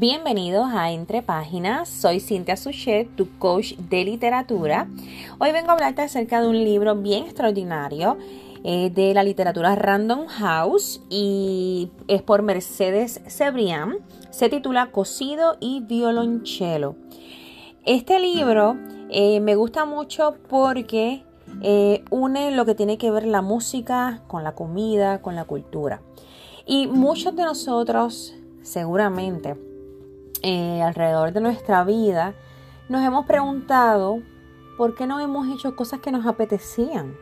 Bienvenidos a Entre Páginas, soy Cintia Suchet, tu coach de literatura. Hoy vengo a hablarte acerca de un libro bien extraordinario eh, de la literatura Random House y es por Mercedes Cebrián. Se titula Cocido y Violonchelo. Este libro eh, me gusta mucho porque eh, une lo que tiene que ver la música con la comida, con la cultura. Y muchos de nosotros, seguramente, eh, alrededor de nuestra vida, nos hemos preguntado por qué no hemos hecho cosas que nos apetecían.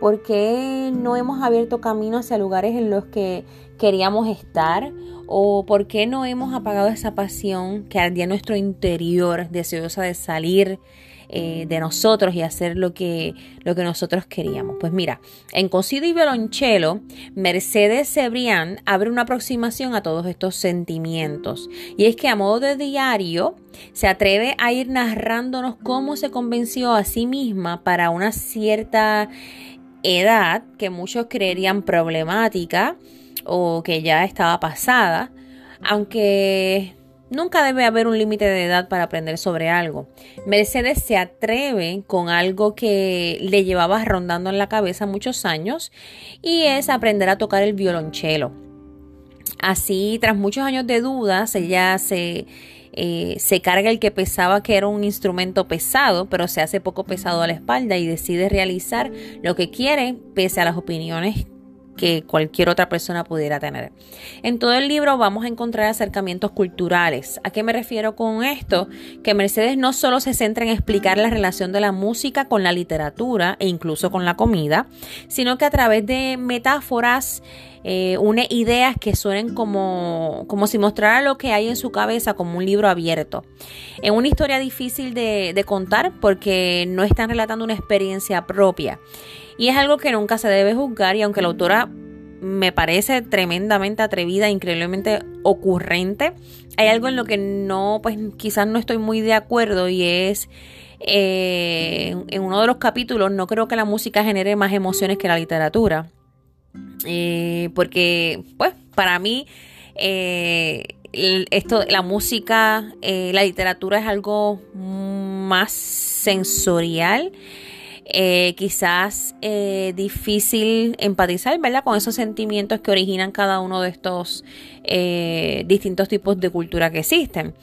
¿Por qué no hemos abierto camino hacia lugares en los que queríamos estar? ¿O por qué no hemos apagado esa pasión que ardía en nuestro interior, deseosa de salir eh, de nosotros y hacer lo que, lo que nosotros queríamos. Pues mira, en Cocido y Violonchelo, Mercedes Cebrián abre una aproximación a todos estos sentimientos. Y es que a modo de diario se atreve a ir narrándonos cómo se convenció a sí misma para una cierta edad que muchos creerían problemática o que ya estaba pasada, aunque Nunca debe haber un límite de edad para aprender sobre algo. Mercedes se atreve con algo que le llevaba rondando en la cabeza muchos años y es aprender a tocar el violonchelo. Así, tras muchos años de dudas, ella se, eh, se carga el que pensaba que era un instrumento pesado, pero se hace poco pesado a la espalda y decide realizar lo que quiere pese a las opiniones que cualquier otra persona pudiera tener. En todo el libro vamos a encontrar acercamientos culturales. ¿A qué me refiero con esto? Que Mercedes no solo se centra en explicar la relación de la música con la literatura e incluso con la comida, sino que a través de metáforas eh, une ideas que suenen como, como si mostrara lo que hay en su cabeza como un libro abierto. Es una historia difícil de, de contar porque no están relatando una experiencia propia. Y es algo que nunca se debe juzgar y aunque la autora me parece tremendamente atrevida, increíblemente ocurrente, hay algo en lo que no, pues quizás no estoy muy de acuerdo y es eh, en uno de los capítulos no creo que la música genere más emociones que la literatura. Eh, porque, pues, para mí, eh, esto, la música, la literatura es algo más sensorial. Eh, quizás eh, difícil empatizar, ¿verdad? Con esos sentimientos que originan cada uno de estos eh, distintos tipos de cultura que existen.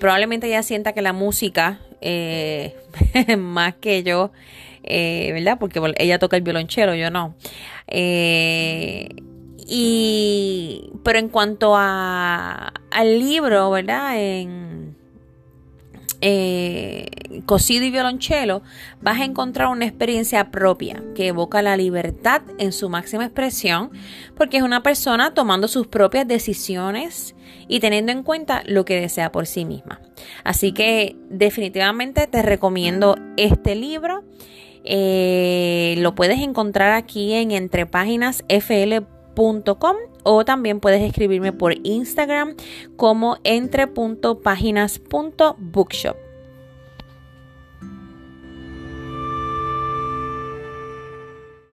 probablemente ella sienta que la música, más que yo, ¿verdad? Porque ella toca el violonchelo, yo no. y, pero en cuanto a, al libro, ¿verdad? En, eh, cocido y violonchelo, vas a encontrar una experiencia propia que evoca la libertad en su máxima expresión, porque es una persona tomando sus propias decisiones y teniendo en cuenta lo que desea por sí misma. Así que definitivamente te recomiendo este libro. Eh, lo puedes encontrar aquí en entrepáginasfl.com o también puedes escribirme por Instagram como entre.páginas.bookshop.